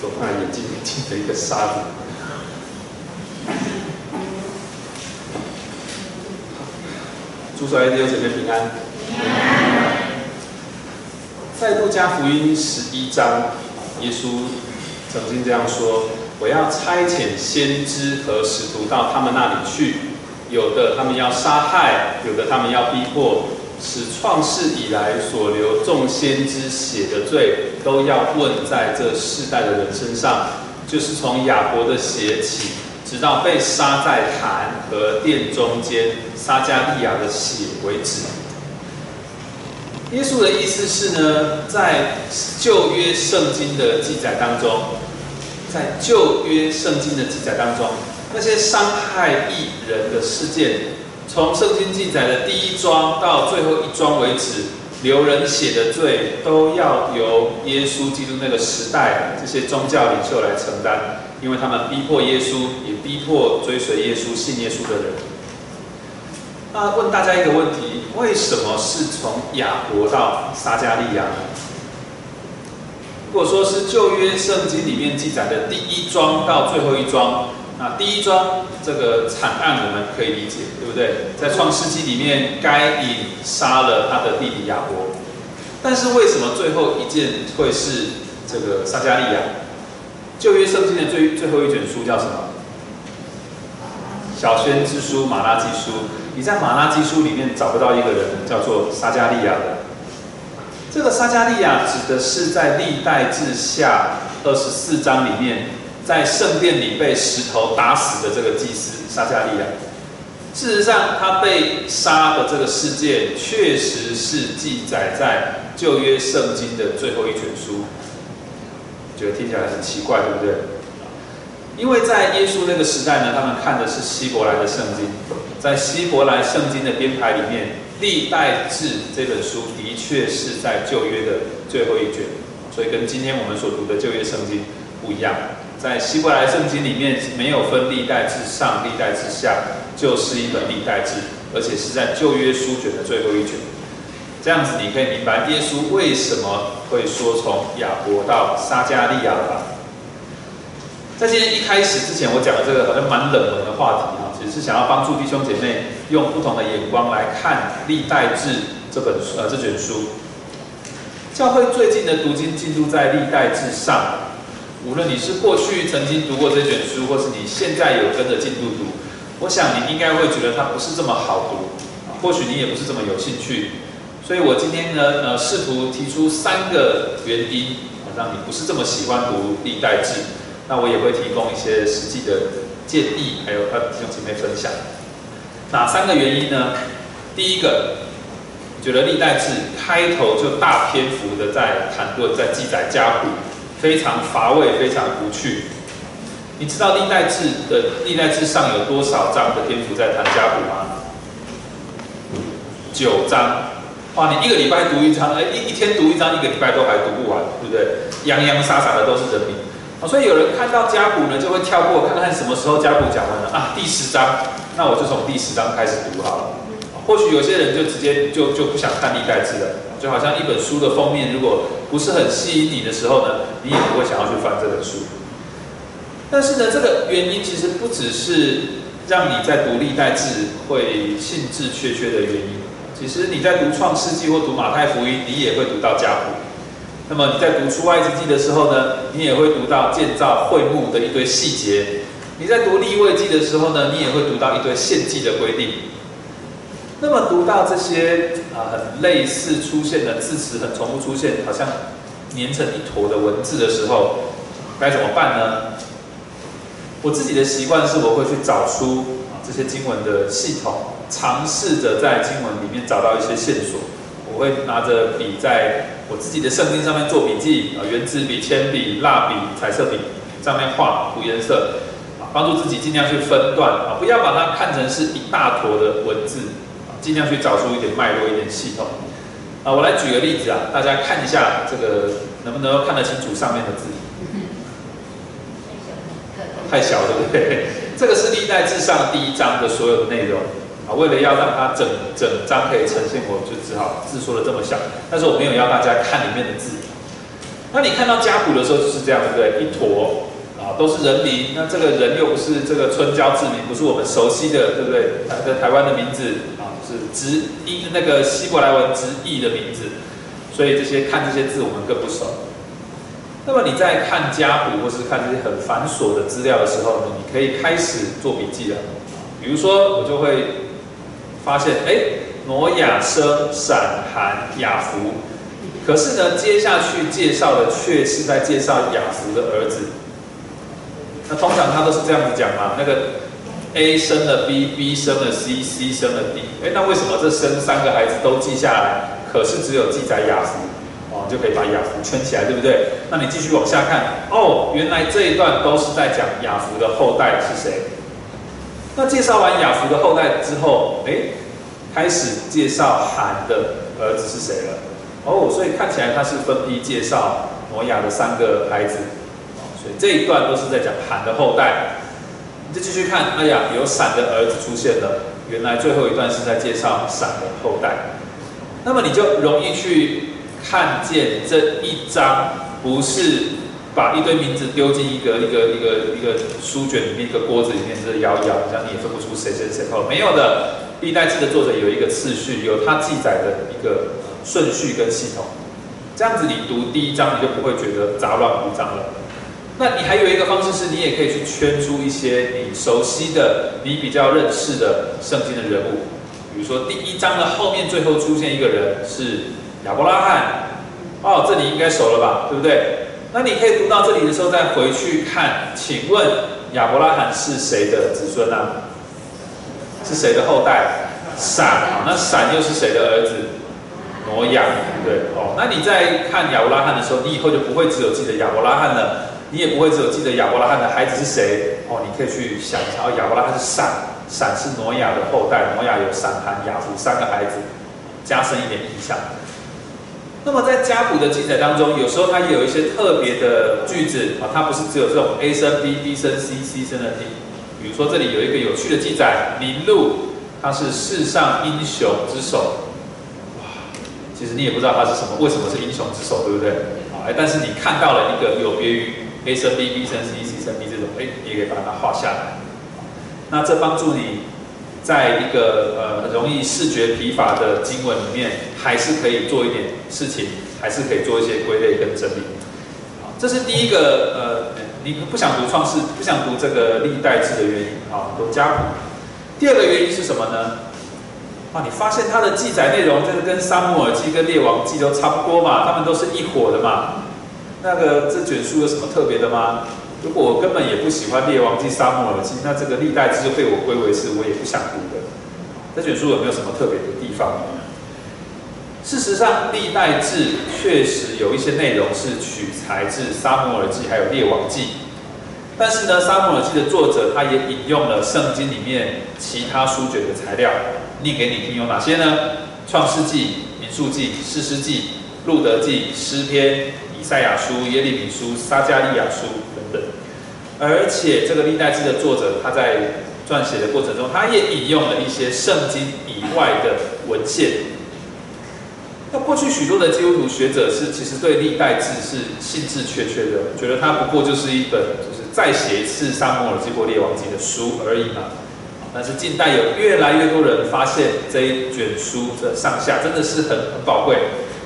走他眼睛里进了一个沙子。主所爱的弟兄姐妹平安。在路加福音十一章，耶稣曾经这样说：“我要差遣先知和使徒到他们那里去，有的他们要杀害，有的他们要逼迫，使创世以来所流众先知血的罪，都要问在这世代的人身上，就是从亚伯的血起，直到被杀在坛和殿中间撒加利亚的血为止。”耶稣的意思是呢，在旧约圣经的记载当中，在旧约圣经的记载当中，那些伤害异人的事件，从圣经记载的第一桩到最后一桩为止，流人血的罪，都要由耶稣基督那个时代这些宗教领袖来承担，因为他们逼迫耶稣，也逼迫追随耶稣、信耶稣的人。那问大家一个问题：为什么是从亚伯到撒加利亚？如果说是旧约圣经里面记载的第一章到最后一章，那第一章这个惨案我们可以理解，对不对？在创世纪里面，该隐杀了他的弟弟亚伯，但是为什么最后一件会是这个撒加利亚？旧约圣经的最最后一卷书叫什么？小宣之书、马拉基书。你在马拉基书里面找不到一个人叫做撒加利亚的。这个撒加利亚指的是在历代志下二十四章里面，在圣殿里被石头打死的这个祭司撒加利亚。事实上，他被杀的这个事件确实是记载在旧约圣经的最后一卷书。觉得听起来很奇怪，对不对？因为在耶稣那个时代呢，他们看的是希伯来的圣经。在希伯来圣经的编排里面，《历代志》这本书的确是在旧约的最后一卷，所以跟今天我们所读的旧约圣经不一样。在希伯来圣经里面没有分历代志上、历代志下，就是一本历代志，而且是在旧约书卷的最后一卷。这样子你可以明白耶稣为什么会说从亚伯到撒加利亚吧。在今天一开始之前，我讲的这个好像蛮冷门的话题啊，只是想要帮助弟兄姐妹用不同的眼光来看《历代志》这本书呃这卷书。教会最近的读经进度在《历代志》上，无论你是过去曾经读过这卷书，或是你现在有跟着进度读，我想你应该会觉得它不是这么好读，或许你也不是这么有兴趣。所以我今天呢，呃，试图提出三个原因，让你不是这么喜欢读《历代志》。那我也会提供一些实际的建议，还有和弟兄姐妹分享。哪三个原因呢？第一个，觉得历代志开头就大篇幅的在谈论、在记载家谱，非常乏味、非常无趣。你知道历代志的历代志上有多少章的篇幅在谈家谱吗？九章。哇，你一个礼拜读一章，哎，一一天读一章，一个礼拜都还读不完，对不对？洋洋洒洒的都是人名。所以有人看到家谱呢，就会跳过看看什么时候家谱讲完了啊，第十章，那我就从第十章开始读好了。或许有些人就直接就就不想看历代志了，就好像一本书的封面如果不是很吸引你的时候呢，你也不会想要去翻这本书。但是呢，这个原因其实不只是让你在读历代志会兴致缺缺的原因，其实你在读创世纪或读马太福音，你也会读到家谱。那么你在读出埃及记的时候呢，你也会读到建造会幕的一堆细节；你在读立位记的时候呢，你也会读到一堆献祭的规定。那么读到这些啊很类似出现的字词，很重复出现，好像粘成一坨的文字的时候，该怎么办呢？我自己的习惯是，我会去找出啊这些经文的系统，尝试着在经文里面找到一些线索。我会拿着笔在我自己的圣经上面做笔记啊，圆珠笔、铅笔、蜡笔、彩色笔上面画涂颜色啊，帮助自己尽量去分段啊，不要把它看成是一大坨的文字，尽量去找出一点脉络、一点系统啊。我来举个例子啊，大家看一下这个能不能够看得清楚上面的字？太小，对不对？这个是历代至上第一章的所有的内容。啊，为了要让它整整张可以呈现，我就只好字说的这么小。但是我没有要大家看里面的字。那你看到家谱的时候就是这样，对不对？一坨啊，都是人名。那这个人又不是这个春娇志明，不是我们熟悉的，对不对？在台湾的名字啊，是直音那个希伯来文直译的名字，所以这些看这些字我们更不熟。那么你在看家谱或是看这些很繁琐的资料的时候呢，你可以开始做笔记了。比如说，我就会发现，哎，挪亚生闪寒雅福，可是呢，接下去介绍的却是在介绍雅福的儿子。那通常他都是这样子讲嘛，那个 A 生了 B，B 生了 C，C 生了 D。哎，那为什么这生三个孩子都记下来，可是只有记载雅福？哦就可以把雅福圈起来，对不对？那你继续往下看，哦，原来这一段都是在讲雅福的后代是谁。那介绍完雅福的后代之后，哎，开始介绍韩的儿子是谁了。哦，所以看起来他是分批介绍挪亚的三个孩子。所以这一段都是在讲韩的后代。你就继续看，哎呀，有闪的儿子出现了。原来最后一段是在介绍闪的后代。那么你就容易去。看见这一张不是把一堆名字丢进一个一个一个一个书卷里面一个锅子里面，这摇一摇，这样你也分不出谁谁谁哦，没有的。历代志的作者有一个次序，有他记载的一个顺序跟系统，这样子你读第一章你就不会觉得杂乱无章了。那你还有一个方式是，你也可以去圈出一些你熟悉的、你比较认识的圣经的人物，比如说第一章的后面最后出现一个人是。亚伯拉罕，哦，这里应该熟了吧，对不对？那你可以读到这里的时候再回去看，请问亚伯拉罕是谁的子孙呢？是谁的后代？闪，那闪又是谁的儿子？挪亚，对哦。那你在看亚伯拉罕的时候，你以后就不会只有记得亚伯拉罕了，你也不会只有记得亚伯拉罕的孩子是谁哦。你可以去想一下，哦，亚伯拉罕是闪，闪是挪亚的后代，挪亚有闪、含、雅弗三个孩子，加深一点印象。那么在家谱的记载当中，有时候它也有一些特别的句子啊，它不是只有这种 A 生 B，B 生 C，C 生的 D。比如说这里有一个有趣的记载，林路他是世上英雄之首。哇，其实你也不知道他是什么，为什么是英雄之首，对不对？啊，哎，但是你看到了一个有别于 A 生 B，B 生 C，C 生 D 这种，哎，你也可以把它画下来。那这帮助你。在一个呃容易视觉疲乏的经文里面，还是可以做一点事情，还是可以做一些归类跟整理。好，这是第一个呃，你不想读创世，不想读这个历代志的原因啊，读家谱。第二个原因是什么呢？啊，你发现它的记载内容就是跟撒母耳记跟列王记都差不多嘛，他们都是一伙的嘛。那个这卷书有什么特别的吗？如果我根本也不喜欢《列王记》《沙漠耳记》，那这个历代志被我归为是我也不想读的。这卷书有没有什么特别的地方呢？事实上，《历代志》确实有一些内容是取材自《沙漠耳记》还有《列王记》，但是呢，《沙漠耳记》的作者他也引用了圣经里面其他书卷的材料，念给你听有哪些呢？《创世纪》《民数记》《诗诗记》《路德记》《诗篇》《赛亚书》《耶利米书》《撒加利亚书等等》。而且这个历代志的作者，他在撰写的过程中，他也引用了一些圣经以外的文献。那过去许多的基督徒学者是其实对历代志是兴致缺缺的，觉得它不过就是一本就是再写一次沙漠耳记或列王记的书而已嘛。但是近代有越来越多人发现这一卷书的上下真的是很很宝贵。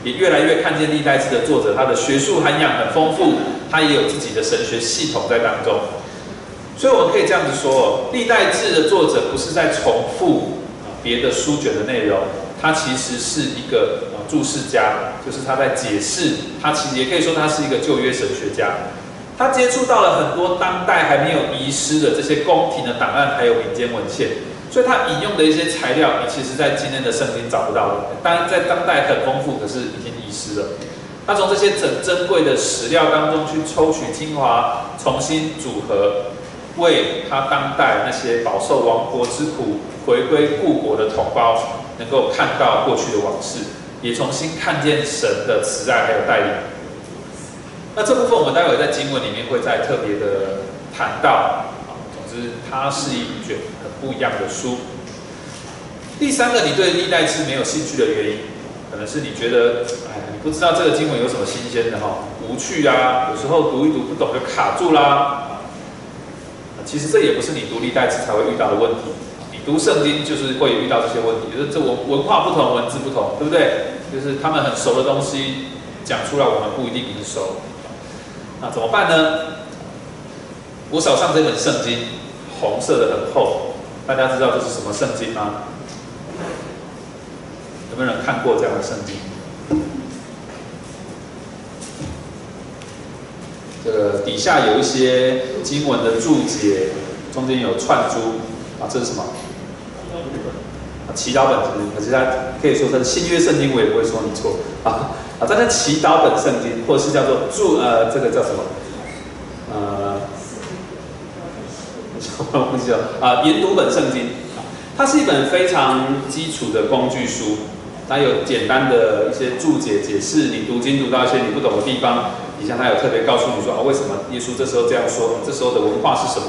也越来越看见历代志的作者，他的学术涵养很丰富，他也有自己的神学系统在当中。所以我们可以这样子说，历代志的作者不是在重复啊别的书卷的内容，他其实是一个注释家，就是他在解释，他其实也可以说他是一个旧约神学家。他接触到了很多当代还没有遗失的这些宫廷的档案，还有民间文献。所以他引用的一些材料，你其实在今天的圣经找不到的。当然，在当代很丰富，可是已经遗失了。他从这些珍珍贵的史料当中去抽取精华，重新组合，为他当代那些饱受亡国之苦、回归故国的同胞，能够看到过去的往事，也重新看见神的慈爱还有带领。那这部分我们待会在经文里面会再特别的谈到。总之，它是一卷。不一样的书。第三个，你对历代志没有兴趣的原因，可能是你觉得，哎，你不知道这个经文有什么新鲜的哈，无趣啊，有时候读一读不懂就卡住啦。其实这也不是你读历代志才会遇到的问题，你读圣经就是会遇到这些问题，就是这文文化不同，文字不同，对不对？就是他们很熟的东西讲出来，我们不一定很熟。那怎么办呢？我手上这本圣经，红色的很厚，大家知道这是什么圣经吗？有没有人看过这样的圣经？这个底下有一些经文的注解，中间有串珠啊，这是什么？祈祷本圣经，可是它可以说是新约圣经，我也不会说你错啊啊！这是祈祷本圣经，或者是叫做注呃，这个叫什么？呃，我忘记了啊，研读本圣经，它是一本非常基础的工具书，它有简单的一些注解解释，你读经读到一些你不懂的地方，底下它有特别告诉你说啊，为什么耶稣这时候这样说？这时候的文化是什么？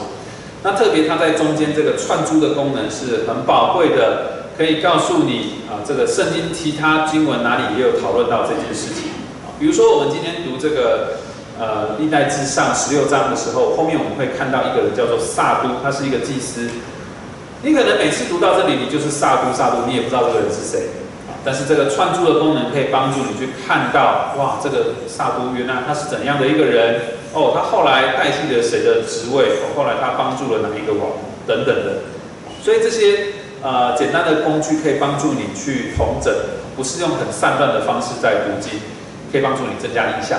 那特别它在中间这个串珠的功能是很宝贵的。可以告诉你啊，这个圣经其他经文哪里也有讨论到这件事情。比如说我们今天读这个呃历代志上十六章的时候，后面我们会看到一个人叫做萨都，他是一个祭司。你可能每次读到这里，你就是萨都萨都，你也不知道这个人是谁。但是这个串珠的功能可以帮助你去看到，哇，这个萨都原来他是怎样的一个人哦，他后来代替了谁的职位？哦，后来他帮助了哪一个王等等的。所以这些。呃，简单的工具可以帮助你去统整，不是用很散乱的方式在读经，可以帮助你增加印象。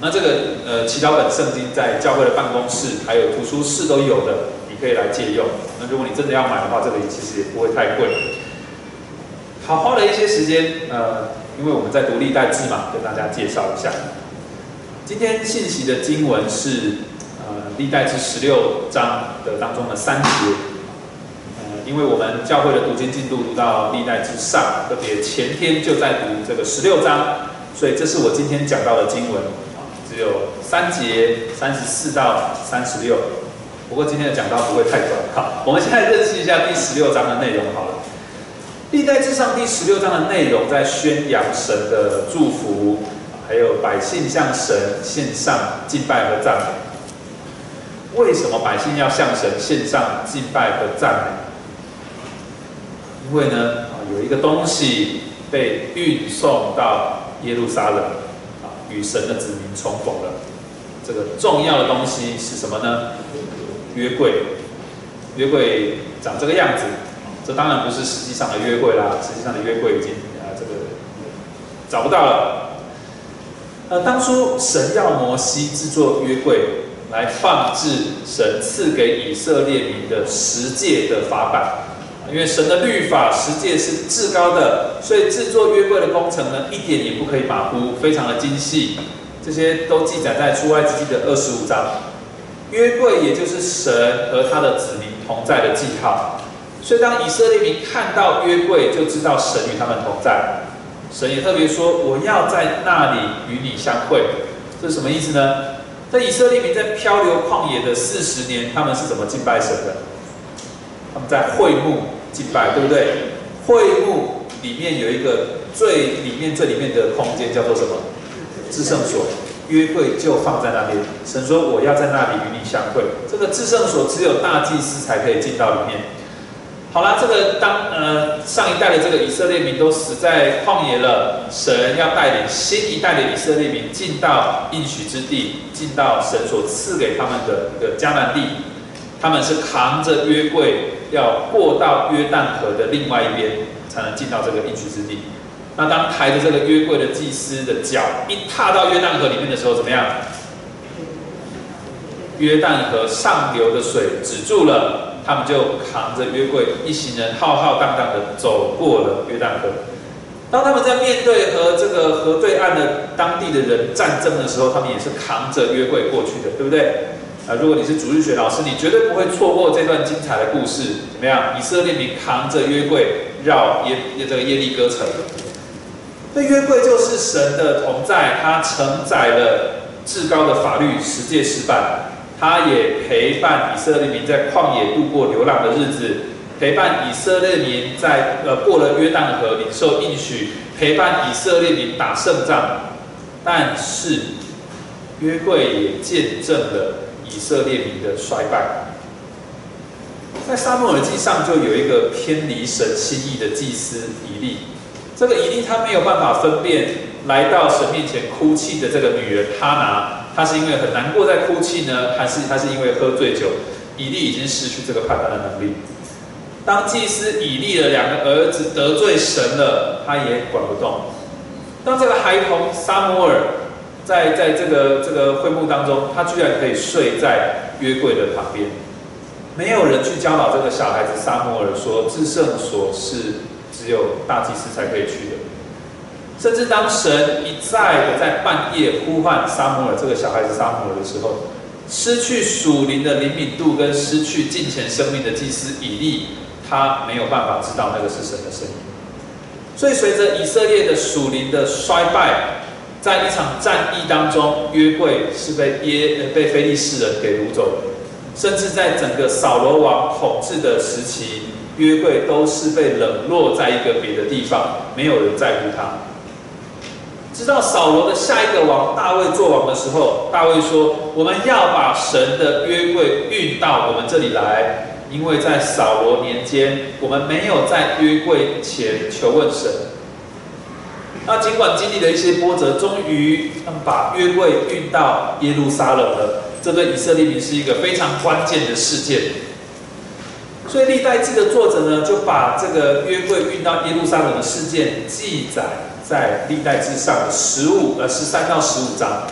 那这个呃祈祷本圣经在教会的办公室还有图书室都有的，你可以来借用。那如果你真的要买的话，这个其实也不会太贵。好，花了一些时间，呃，因为我们在读历代志嘛，跟大家介绍一下。今天信息的经文是呃历代志十六章的当中的三节。因为我们教会的读经进度读到历代之上，特别前天就在读这个十六章，所以这是我今天讲到的经文，只有三节，三十四到三十六。不过今天的讲道不会太短。好，我们现在认识一下第十六章的内容好了。历代之上第十六章的内容在宣扬神的祝福，还有百姓向神献上敬拜和赞美。为什么百姓要向神献上敬拜和赞美？因为呢，有一个东西被运送到耶路撒冷，与神的子民重逢了。这个重要的东西是什么呢？约柜。约柜长这个样子，这当然不是实际上的约柜啦。实际上的约柜已经啊，这个找不到了。呃，当初神要摩西制作约柜，来放置神赐给以色列民的十诫的法版。因为神的律法十诫是至高的，所以制作约柜的工程呢，一点也不可以马虎，非常的精细。这些都记载在出埃及记的二十五章。约柜也就是神和他的子民同在的记号。所以当以色列民看到约柜，就知道神与他们同在。神也特别说：“我要在那里与你相会。”这是什么意思呢？在以色列民在漂流旷野的四十年，他们是怎么敬拜神的？他们在会幕。敬拜对不对？会幕里面有一个最里面最里面的空间，叫做什么？至圣所。约会就放在那边。神说：“我要在那里与你相会。”这个至圣所只有大祭司才可以进到里面。好了，这个当呃上一代的这个以色列民都死在旷野了，神要带领新一代的以色列民进到应许之地，进到神所赐给他们的一个迦南地。他们是扛着约柜。要过到约旦河的另外一边，才能进到这个应许之地。那当抬着这个约柜的祭司的脚一踏到约旦河里面的时候，怎么样？约旦河上流的水止住了，他们就扛着约柜，一行人浩浩荡荡的走过了约旦河。当他们在面对和这个河对岸的当地的人战争的时候，他们也是扛着约柜过去的，对不对？啊，如果你是主日学老师，你绝对不会错过这段精彩的故事。怎么样？以色列民扛着约柜绕耶这个耶利哥城。那约柜就是神的同在，它承载了至高的法律十诫十版，它也陪伴以色列民在旷野度过流浪的日子，陪伴以色列民在呃过了约旦河领受应许，陪伴以色列民打胜仗。但是约柜也见证了以色列民的衰败。在沙漠耳记上就有一个偏离神心意的祭司以利，这个以利他没有办法分辨来到神面前哭泣的这个女人哈拿，她是因为很难过在哭泣呢，还是她是因为喝醉酒？以利已经失去这个判断的能力。当祭司以利的两个儿子得罪神了，他也管不动。当这个孩童沙摩尔在在这个这个会幕当中，他居然可以睡在约柜的旁边。没有人去教导这个小孩子沙摩尔说，至圣所是只有大祭司才可以去的。甚至当神一再的在半夜呼唤沙摩尔这个小孩子沙摩尔的时候，失去属灵的灵敏度跟失去近前生命的祭司以利，他没有办法知道那个是神的声音。所以随着以色列的属灵的衰败，在一场战役当中，约柜是被耶被非利士人给掳走了。甚至在整个扫罗王统治的时期，约柜都是被冷落在一个别的地方，没有人在乎他。直到扫罗的下一个王大卫做王的时候，大卫说：“我们要把神的约柜运到我们这里来，因为在扫罗年间，我们没有在约柜前求问神。”那尽管经历了一些波折，终于把约柜运到耶路撒冷了。这对以色列民是一个非常关键的事件，所以历代志的作者呢，就把这个约柜运到耶路撒冷的事件记载在历代志上的十五呃十三到十五章。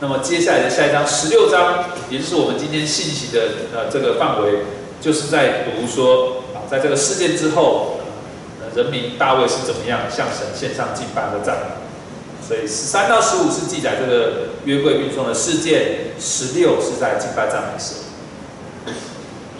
那么接下来的下一章十六章，也就是我们今天信息的呃这个范围，就是在读说啊，在这个事件之后，人民大卫是怎么样向神献上敬拜的赞。所以十三到十五是记载这个约柜运送的事件，十六是在敬拜赞美时。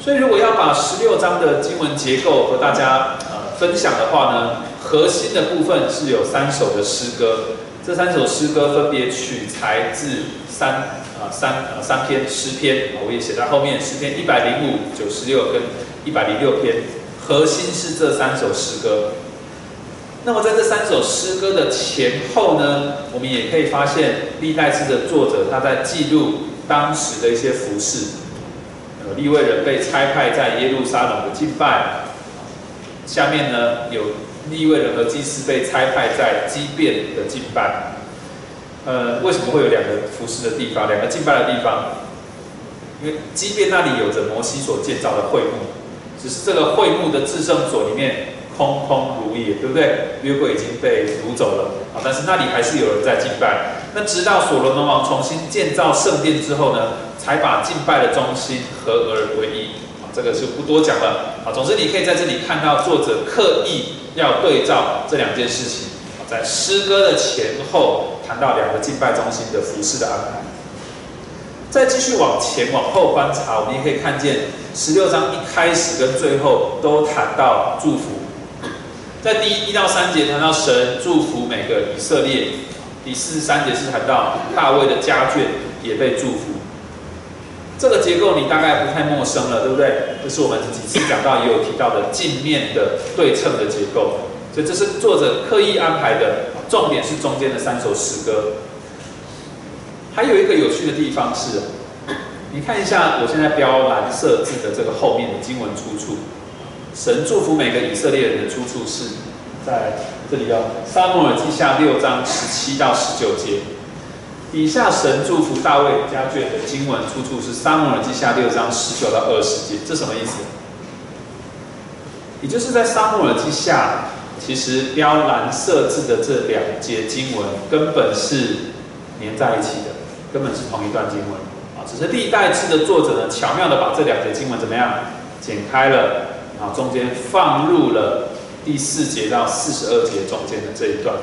所以如果要把十六章的经文结构和大家呃分享的话呢，核心的部分是有三首的诗歌，这三首诗歌分别取材自三呃三呃三篇诗篇，我也写在后面，诗篇一百零五、九十六跟一百零六篇，核心是这三首诗歌。那么在这三首诗歌的前后呢，我们也可以发现历代志的作者他在记录当时的一些服饰。呃，利未人被差派在耶路撒冷的敬拜，下面呢有利未人和祭司被差派在基变的敬拜。呃，为什么会有两个服饰的地方，两个敬拜的地方？因为基变那里有着摩西所建造的会幕，只是这个会幕的至圣所里面。空空如也，对不对？约柜已经被掳走了啊，但是那里还是有人在敬拜。那直到所罗门王重新建造圣殿之后呢，才把敬拜的中心合而为一啊，这个就不多讲了啊。总之，你可以在这里看到作者刻意要对照这两件事情，在诗歌的前后谈到两个敬拜中心的服饰的安排。再继续往前往后观察，我们也可以看见十六章一开始跟最后都谈到祝福。在第一到三节谈到神祝福每个以色列，第四十三节是谈到大卫的家眷也被祝福。这个结构你大概不太陌生了，对不对？这是我们几次讲到也有提到的镜面的对称的结构，所以这是作者刻意安排的，重点是中间的三首诗歌。还有一个有趣的地方是，你看一下我现在标蓝色字的这个后面的经文出处。神祝福每个以色列人的出处是在这里哦，《撒母耳记下》六章十七到十九节。底下神祝福大卫家眷的经文出处是《撒母耳记下》六章十九到二十节。这什么意思？也就是在《撒母耳记下》，其实标蓝色字的这两节经文根本是连在一起，根本是同一段经文啊。只是历代志的作者呢，巧妙的把这两节经文怎么样剪开了。然后中间放入了第四节到四十二节中间的这一段，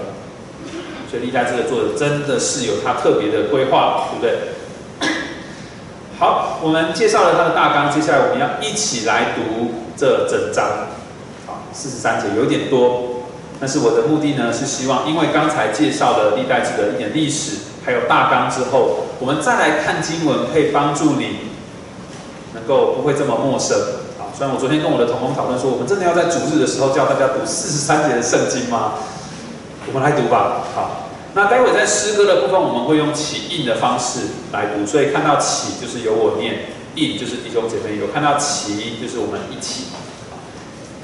所以历代这个作者真的是有他特别的规划，对不对？好，我们介绍了他的大纲，接下来我们要一起来读这整章。好，四十三节有点多，但是我的目的呢是希望，因为刚才介绍了历代志的一点历史，还有大纲之后，我们再来看经文，可以帮助你能够不会这么陌生啊。虽然我昨天跟我的同工讨论说，我们真的要在主日的时候叫大家读四十三节的圣经吗？我们来读吧。好，那待会在诗歌的部分，我们会用起印的方式来读，所以看到起就是由我念，印就是弟兄姐妹有看到起，就是我们一起。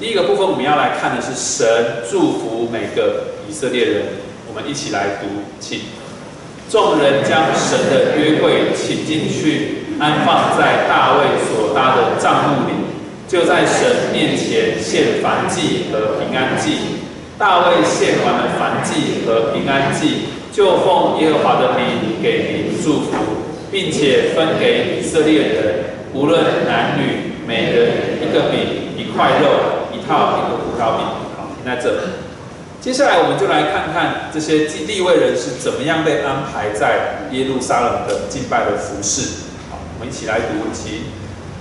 第一个部分我们要来看的是神祝福每个以色列人，我们一起来读，请众人将神的约柜请进去，安放在大卫所搭的帐幕里，就在神面前献燔祭和平安祭。大卫献完了燔祭和平安祭，就奉耶和华的名给祝福，并且分给以色列人，无论男女，每人一个饼，一块肉，一套一个葡萄饼。好，停在这里。接下来我们就来看看这些立位人是怎么样被安排在耶路撒冷的敬拜的服饰。好，我们一起来读其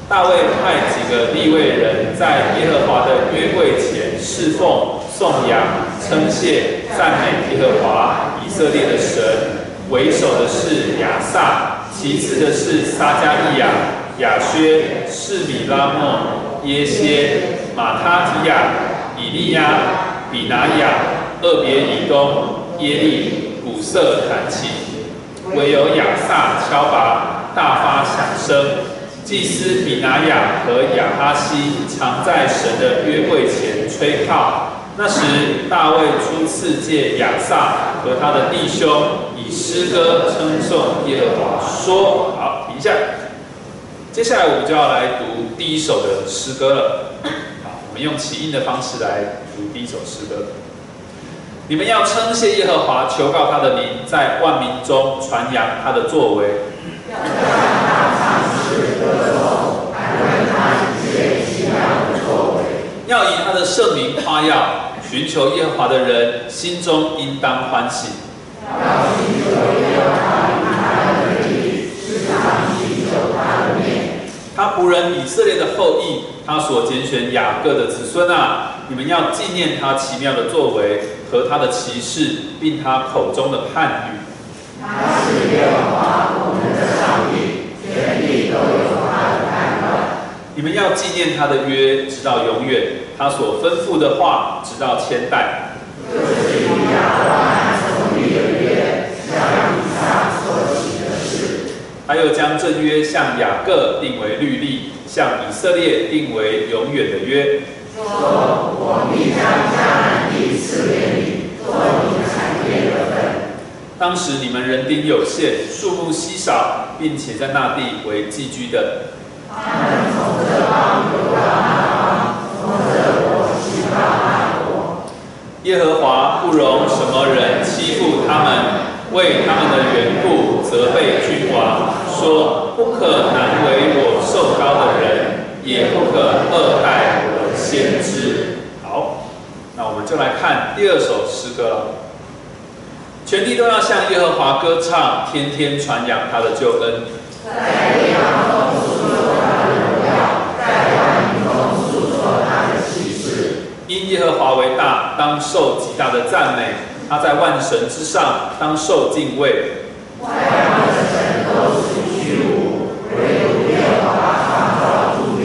大卫派几个立位人在耶和华的约柜前侍奉。颂扬、称谢、赞美耶和华以色列的神。为首的是亚萨，其次的是撒加利亚、亚薛、士米拉莫、耶歇、马他提亚、以利亚、比拿亚、厄别以东、耶利、古瑟弹琴。唯有亚萨敲拔，大发响声。祭司比拿亚和亚哈西常在神的约柜前吹号。那时，大卫初次借亚萨和他的弟兄以诗歌称颂耶和华，说：“好，停一下。接下来我们就要来读第一首的诗歌了。用起音的方式来读第一首诗歌。你们要称谢耶和华，求告他的名，在万民中传扬他的作为。要以他的圣名夸耀，寻求耶和华的人心中应当欢喜。他仆人以色列的后裔，他所拣选雅各的子孙啊，你们要纪念他奇妙的作为和他的奇事，并他口中的判语。他是耶和华我们的上帝，全地都有他的判断。你们要纪念他的约，直到永远。他所吩咐的话，直到千代。就是亚伯拉罕所立的约，向以撒所起的事。他又将这约向雅各定为律例，向以色列定为永远的约。说：我必将迦南地赐给你，做你产业的份。当时你们人丁有限，数目稀少，并且在那地为寄居的。他们从这方流到耶和华不容什么人欺负他们，为他们的缘故责备君王，说不可难为我受高的人，也不可恶待我的先知。好，那我们就来看第二首诗歌了。全地都要向耶和华歌唱，天天传扬他的救恩。因耶和华为大，当受极大的赞美；他在万神之上，当受敬畏。万的神都属虚无，唯独耶和华创造诸天。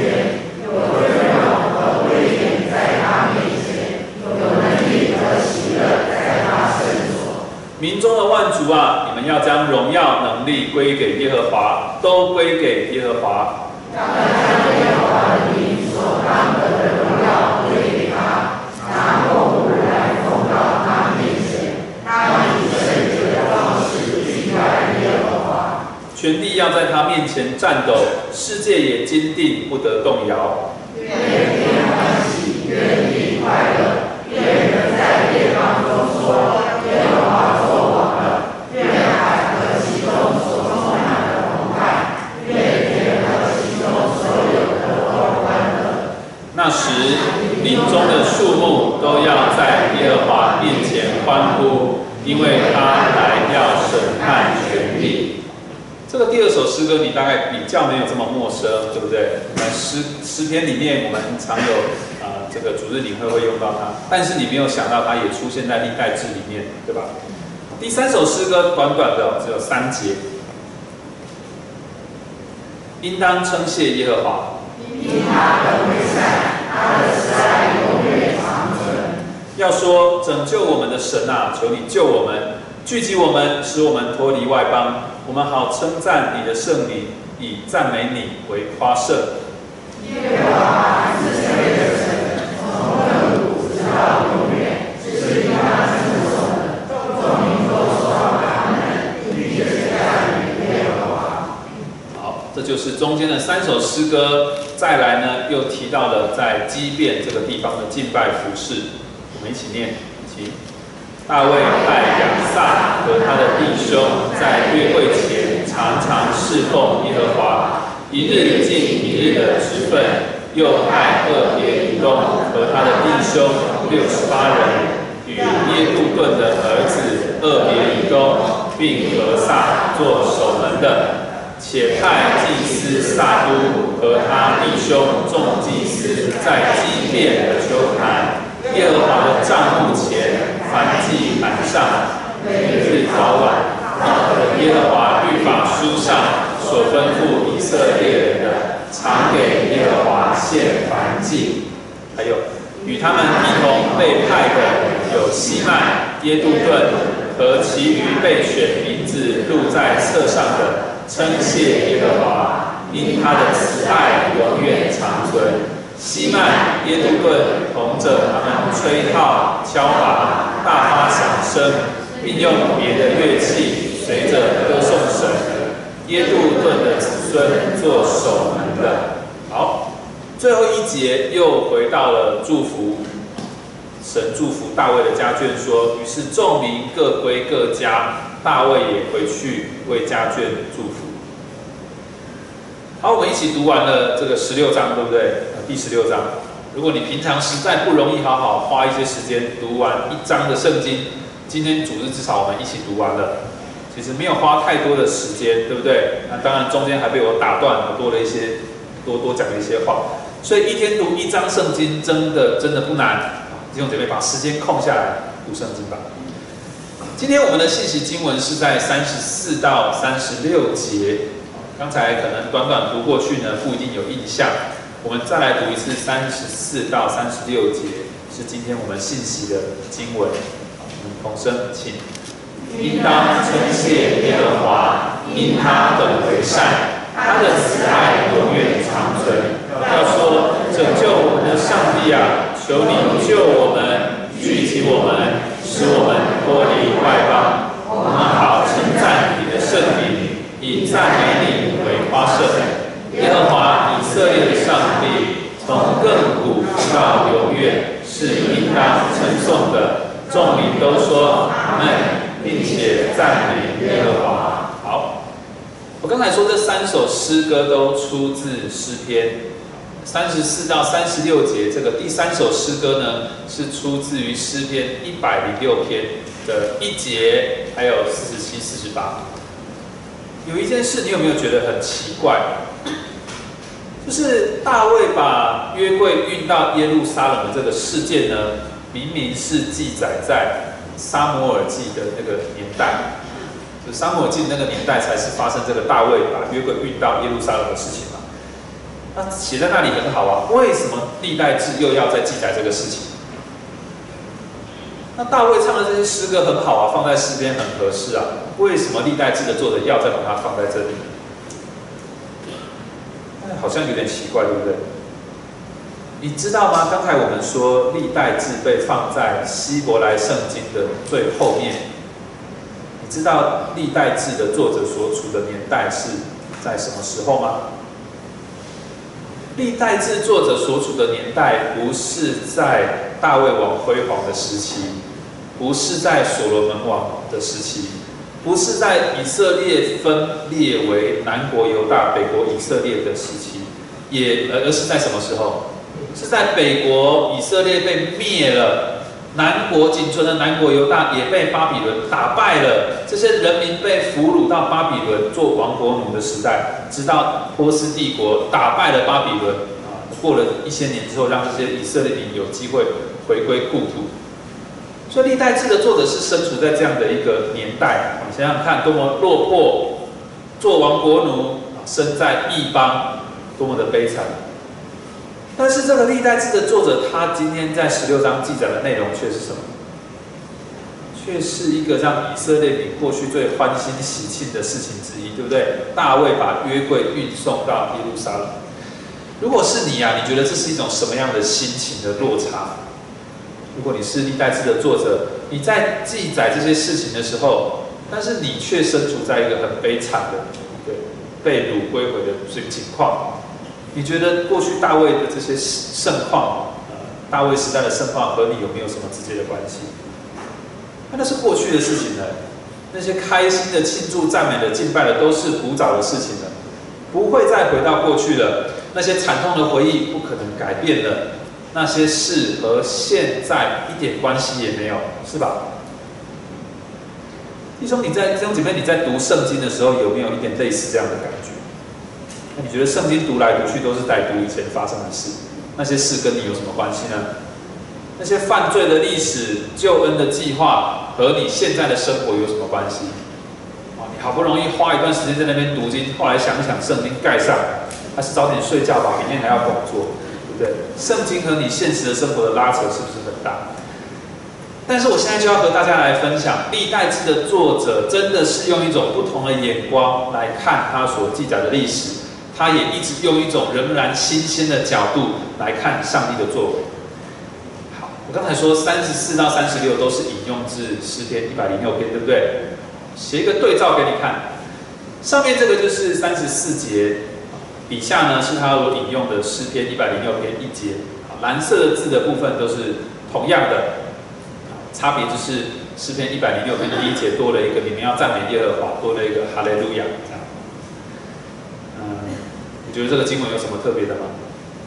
有尊荣和威严在他面前，有能力和喜乐在他圣所。万族啊，你们要将荣耀能力归给耶和华，都归给耶和华。让将耶和华的名所当得的荣耀归给。拿供物来奉到他面前，他以圣洁的方式敬拜耶和华。全地要在他面前战斗，世界也坚定不得动摇。愿天欢喜，愿地快乐，愿人在列邦中说：耶和华作王了。愿海和其中所充满的澎湃，愿天和其中所有的都欢乐。那时。林中的树木都要在耶和华面前欢呼，因为他来要审判全地。这个第二首诗歌你大概比较没有这么陌生，对不对？那诗诗篇里面我们常有啊，这个主日领会会用到它，但是你没有想到它也出现在历代志里面，对吧？第三首诗歌短短的只有三节，应当称谢耶和华。要说拯救我们的神啊，求你救我们，聚集我们，使我们脱离外邦，我们好称赞你的圣名，以赞美你为夸胜。耶和华是谁的神？从亘古直到永远，是因他称颂的，众民都说他们并且赞美耶和华。好，这就是中间的三首诗歌。再来呢，又提到了在基变这个地方的敬拜服饰。一起念，请大卫派亚萨和他的弟兄在约会前常常侍奉耶和华，一日尽一日的职分，又派厄别以东和他的弟兄六十八人与耶路顿的儿子厄别以东，并和萨做守门的，且派祭司萨都和他弟兄众祭司在基变的秋坛。耶和华的帐幕前，凡祭坛上，每日早晚，耶和华律法书上所吩咐以色列人的，常给耶和华献燔祭。还有与他们一同被派的有西曼、耶杜顿和其余被选名字录在册上的，称谢耶和华，因他的慈爱永远长存。西曼、耶杜顿同着他们吹号、敲钹、大发响声，并用别的乐器随着歌颂神。耶杜顿的子孙做守门的。好，最后一节又回到了祝福，神祝福大卫的家眷说：“于是众民各归各家，大卫也回去为家眷祝福。”好，我们一起读完了这个十六章，对不对？第十六章，如果你平常实在不容易好好花一些时间读完一章的圣经，今天主日至少我们一起读完了，其实没有花太多的时间，对不对？那当然中间还被我打断，了，多了一些多多讲了一些话，所以一天读一章圣经真的真的不难。弟兄姐妹把时间空下来读圣经吧。今天我们的信息经文是在三十四到三十六节，刚才可能短短读过去呢，不一定有印象。我们再来读一次三十四到三十六节，是今天我们信息的经文。我们同声请：应当称谢耶和华，因他本为善，他的慈爱永远长存。要说拯救我们的上帝啊，求你救我们，聚集我们，使我们脱离外邦，我们好称赞你的圣名，以赞美你为夸胜。耶和华以色列的上帝，从亘古到永远是应当称颂的。众民都说阿门，并且赞美耶和华。好，我刚才说这三首诗歌都出自诗篇，三十四到三十六节。这个第三首诗歌呢，是出自于诗篇一百零六篇的一节，还有四十七、四十八。有一件事，你有没有觉得很奇怪？就是大卫把约柜运到耶路撒冷的这个事件呢，明明是记载在沙摩尔记的那个年代，就沙摩尔记那个年代才是发生这个大卫把约柜运到耶路撒冷的事情嘛。那写在那里很好啊，为什么历代志又要再记载这个事情？那大卫唱的这些诗歌很好啊，放在诗篇很合适啊，为什么历代志的作者要再把它放在这里？好像有点奇怪，对不对？你知道吗？刚才我们说历代志被放在希伯来圣经的最后面。你知道历代志的作者所处的年代是在什么时候吗？历代志作者所处的年代不是在大卫王辉煌的时期，不是在所罗门王的时期。不是在以色列分裂为南国犹大、北国以色列的时期，也而而是在什么时候？是在北国以色列被灭了，南国仅存的南国犹大也被巴比伦打败了，这些人民被俘虏到巴比伦做亡国奴的时代，直到波斯帝国打败了巴比伦啊，过了一千年之后，让这些以色列民有机会回归故土。所以历代志的作者是身处在这样的一个年代，你想想看，多么落魄，做亡国奴，身在异邦，多么的悲惨。但是这个历代志的作者，他今天在十六章记载的内容却是什么？却是一个让以色列民过去最欢欣喜庆的事情之一，对不对？大卫把约柜运送到耶路撒冷。如果是你呀，你觉得这是一种什么样的心情的落差？如果你是历代志的作者，你在记载这些事情的时候，但是你却身处在一个很悲惨的对被掳归回的这个情况，你觉得过去大卫的这些盛况，大卫时代的盛况和你有没有什么直接的关系？那那是过去的事情了，那些开心的庆祝、赞美的、敬拜的，都是古早的事情了，不会再回到过去了。那些惨痛的回忆不可能改变了，那些事和现在一点关系也没有，是吧？弟兄，你在弟兄姐妹，你在读圣经的时候，有没有一点类似这样的感觉？那你觉得圣经读来读去都是在读以前发生的事，那些事跟你有什么关系呢？那些犯罪的历史、救恩的计划和你现在的生活有什么关系？啊，你好不容易花一段时间在那边读经，后来想想圣经盖上，还是早点睡觉吧，明天还要工作，对？圣经和你现实的生活的拉扯是不是很大？但是我现在就要和大家来分享，历代志的作者真的是用一种不同的眼光来看他所记载的历史，他也一直用一种仍然新鲜的角度来看上帝的作为。好，我刚才说三十四到三十六都是引用自诗篇一百零六篇，对不对？写一个对照给你看，上面这个就是三十四节，底下呢是他所引用的诗篇一百零六篇一节，蓝色的字的部分都是同样的。差别就是诗篇一百零六篇第一节多了一个你们要赞美耶和华，多了一个哈利路亚这样。嗯，你觉得这个经文有什么特别的吗？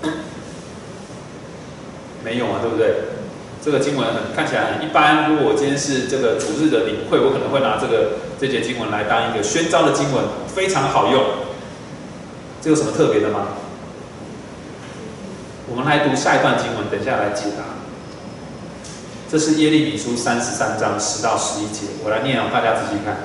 没有啊，对不对？这个经文很看起来很一般。如果我今天是这个主日的领会，我可能会拿这个这节经文来当一个宣召的经文，非常好用。这有什么特别的吗？我们来读下一段经文，等下来解答。这是耶利米书三十三章十到十一节，我来念哦，大家仔细看。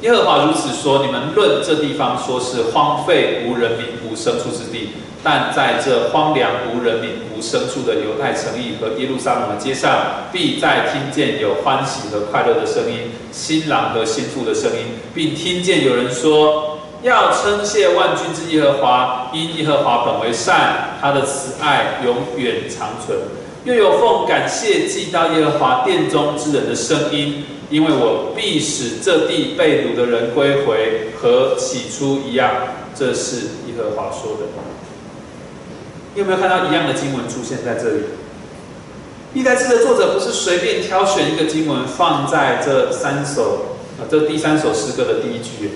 耶和华如此说：你们论这地方，说是荒废无人民、无牲畜之地，但在这荒凉无人民、无牲畜的犹太城邑和耶路撒冷的街上，必再听见有欢喜和快乐的声音，新郎和新妇的声音，并听见有人说：要称谢万军之耶和华，因耶和华本为善，他的慈爱永远长存。又有奉感谢祭到耶和华殿中之人的声音，因为我必使这地被掳的人归回，和起初一样。这是耶和华说的。你有没有看到一样的经文出现在这里？历代志的作者不是随便挑选一个经文放在这三首啊，这第三首诗歌的第一句，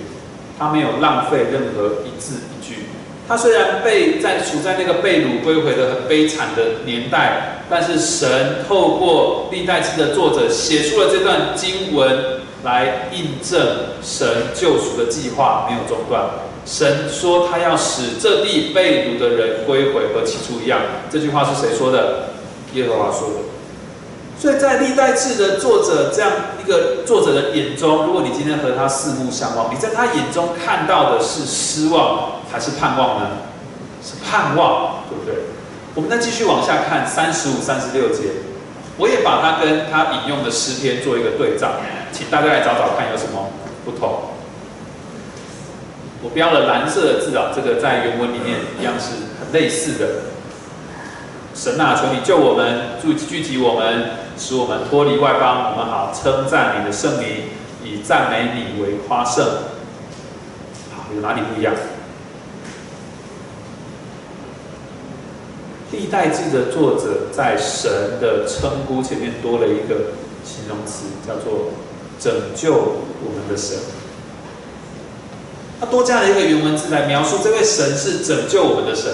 他没有浪费任何一字一句。他虽然被在处在那个被掳归回的很悲惨的年代，但是神透过历代志的作者写出了这段经文，来印证神救赎的计划没有中断。神说他要使这地被掳的人归回和起初一样。这句话是谁说的？耶和华说的。所以在历代志的作者这样个作者的眼中，如果你今天和他四目相望，你在他眼中看到的是失望还是盼望呢？是盼望，对不对？我们再继续往下看三十五、三十六节，我也把它跟他引用的诗篇做一个对照，请大家来找找看有什么不同。我标了蓝色的字啊，这个在原文里面一样是很类似的。神啊，求你救我们，聚聚集我们。使我们脱离外邦，我们好称赞你的圣名，以赞美你为夸胜。好，有哪里不一样？历代记的作者在神的称呼前面多了一个形容词，叫做拯救我们的神。他多加了一个原文字来描述这位神是拯救我们的神。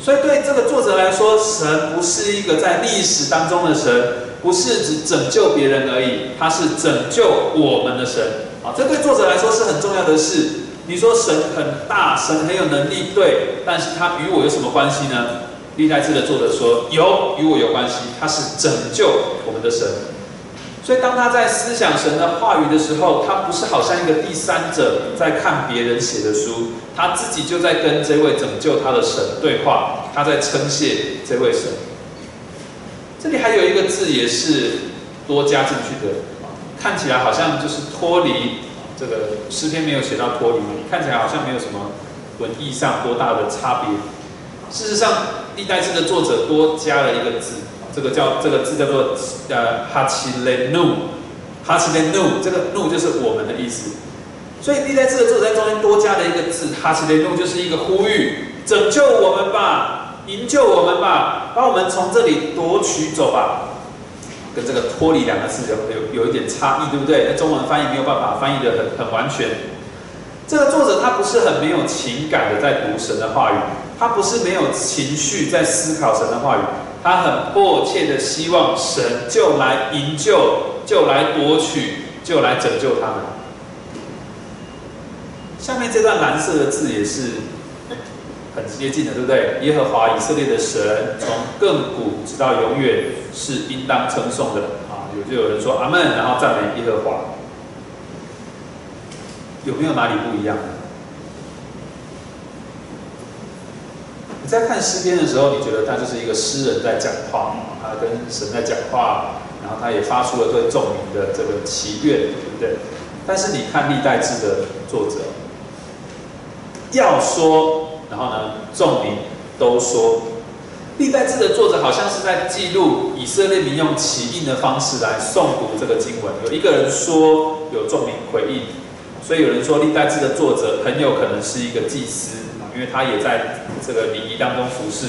所以对这个作者来说，神不是一个在历史当中的神。不是只拯救别人而已，他是拯救我们的神啊！这对作者来说是很重要的事。你说神很大，神很有能力，对，但是他与我有什么关系呢？历代志的作者说有，与我有关系。他是拯救我们的神。所以当他在思想神的话语的时候，他不是好像一个第三者在看别人写的书，他自己就在跟这位拯救他的神对话。他在称谢这位神。这里还有一个字也是多加进去的，看起来好像就是脱离这个诗篇没有写到脱离，看起来好像没有什么文意上多大的差别。事实上，历代志的作者多加了一个字，这个叫这个字叫做呃哈奇雷努，哈奇雷努，这个努就是我们的意思。所以历代志的作者在中间多加了一个字，哈奇雷努就是一个呼吁，拯救我们吧。营救我们吧，把我们从这里夺取走吧，跟这个“脱离”两个字有有有一点差异，对不对？那中文翻译没有办法翻译的很很完全。这个作者他不是很没有情感的在读神的话语，他不是没有情绪在思考神的话语，他很迫切的希望神就来营救，就来夺取，就来拯救他们。下面这段蓝色的字也是。很接近的，对不对？耶和华以色列的神，从亘古直到永远是应当称颂的啊！有就有人说阿门，然后赞美耶和华。有没有哪里不一样？你在看诗篇的时候，你觉得他就是一个诗人在讲话，他跟神在讲话，然后他也发出了对众民的这个祈愿，对不对？但是你看历代志的作者，要说。然后呢，众民都说，历代志的作者好像是在记录以色列民用起印的方式来诵读这个经文。有一个人说有众民回应，所以有人说历代志的作者很有可能是一个祭司因为他也在这个礼仪当中服侍。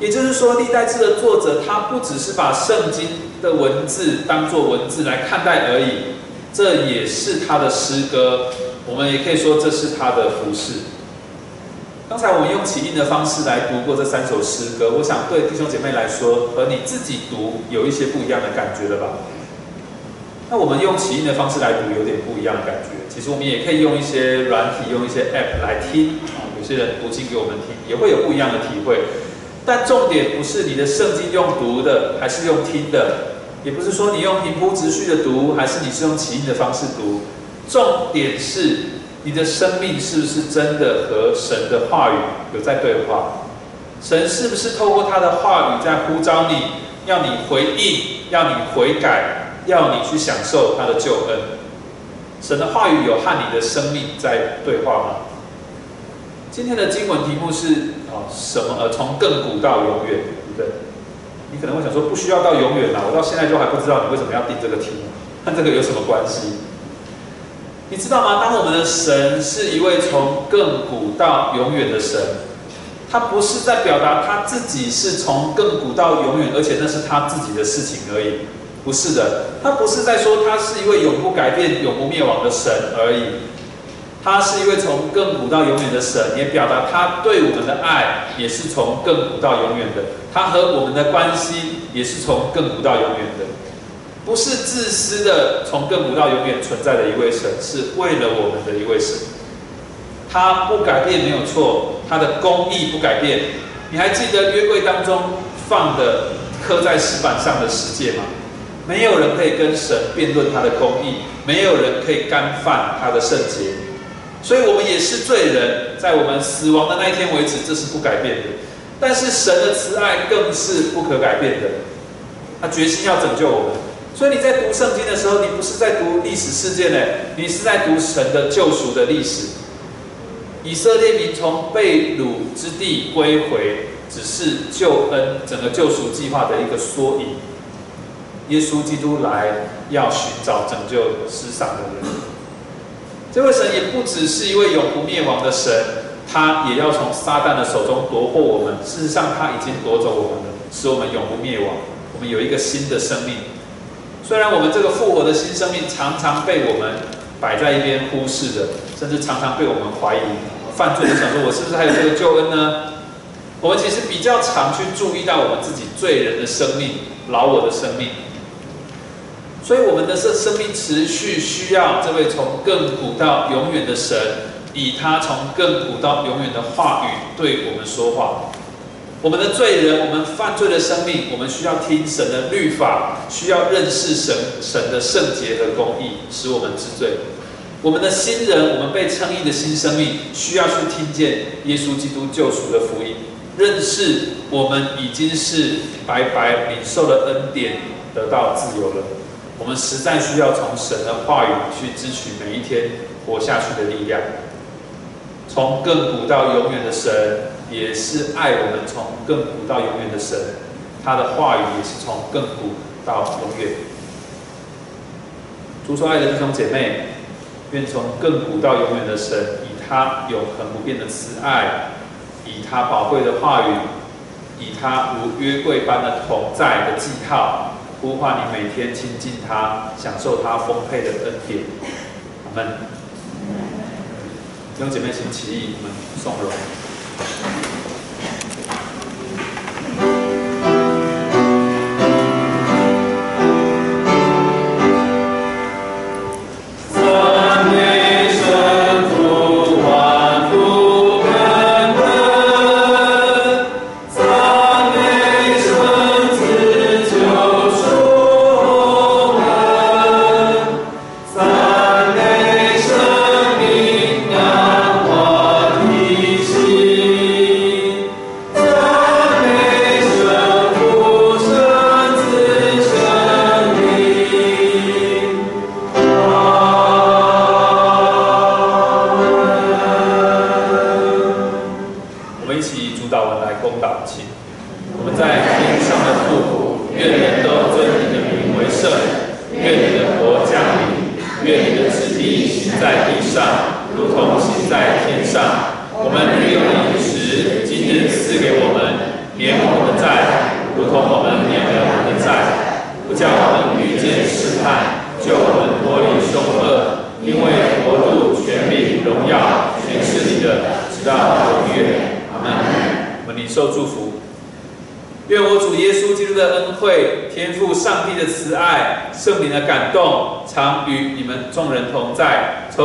也就是说，历代志的作者他不只是把圣经的文字当作文字来看待而已，这也是他的诗歌。我们也可以说这是他的服饰。刚才我们用起印的方式来读过这三首诗歌，我想对弟兄姐妹来说和你自己读有一些不一样的感觉了吧？那我们用起印的方式来读有点不一样的感觉。其实我们也可以用一些软体，用一些 App 来听。有些人读经给我们听，也会有不一样的体会。但重点不是你的圣经用读的还是用听的，也不是说你用平铺直叙的读还是你是用起印的方式读，重点是。你的生命是不是真的和神的话语有在对话？神是不是透过他的话语在呼召你，要你回应，要你悔改，要你去享受他的救恩？神的话语有和你的生命在对话吗？今天的经文题目是啊什么？呃，从亘古到永远，对不对？你可能会想说，不需要到永远啦，我到现在都还不知道你为什么要定这个题目，和这个有什么关系？你知道吗？当我们的神是一位从亘古到永远的神，他不是在表达他自己是从亘古到永远，而且那是他自己的事情而已。不是的，他不是在说他是一位永不改变、永不灭亡的神而已。他是一位从亘古到永远的神，也表达他对我们的爱也是从亘古到永远的。他和我们的关系也是从亘古到永远的。不是自私的，从亘古到永远存在的一位神，是为了我们的一位神。他不改变没有错，他的公义不改变。你还记得约柜当中放的刻在石板上的十诫吗？没有人可以跟神辩论他的公义，没有人可以干犯他的圣洁。所以，我们也是罪人，在我们死亡的那一天为止，这是不改变的。但是，神的慈爱更是不可改变的，他决心要拯救我们。所以你在读圣经的时候，你不是在读历史事件呢，你是在读神的救赎的历史。以色列民从被掳之地归回，只是救恩整个救赎计划的一个缩影。耶稣基督来要寻找拯救世上的人。这位神也不只是一位永不灭亡的神，他也要从撒旦的手中夺获我们。事实上，他已经夺走我们了，使我们永不灭亡。我们有一个新的生命。虽然我们这个复活的新生命常常被我们摆在一边忽视的，甚至常常被我们怀疑犯罪的想说，我是不是还有这个救恩呢？我们其实比较常去注意到我们自己罪人的生命、老我的生命，所以我们的生生命持续需要这位从亘古到永远的神，以他从亘古到永远的话语对我们说话。我们的罪人，我们犯罪的生命，我们需要听神的律法，需要认识神神的圣洁和公义，使我们知罪。我们的新人，我们被称义的新生命，需要去听见耶稣基督救赎的福音。认识我们已经是白白领受了恩典，得到自由了。我们实在需要从神的话语去支取每一天活下去的力量。从亘古到永远的神，也是爱我们从亘古到永远的神。他的话语也是从亘古到永远。主所爱的弟兄姐妹，愿从亘古到永远的神，以他永恒不变的慈爱，以他宝贵的话语，以他如约柜般的同在的记号。呼唤你每天亲近他，享受他丰沛的恩典。阿门。弟兄姐妹，请起立，我们送荣。Thank you.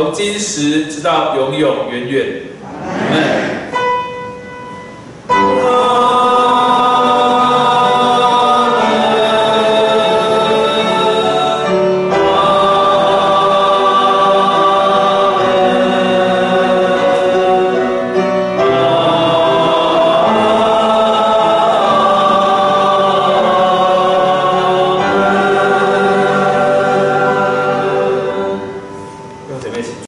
从今时直到永永远远，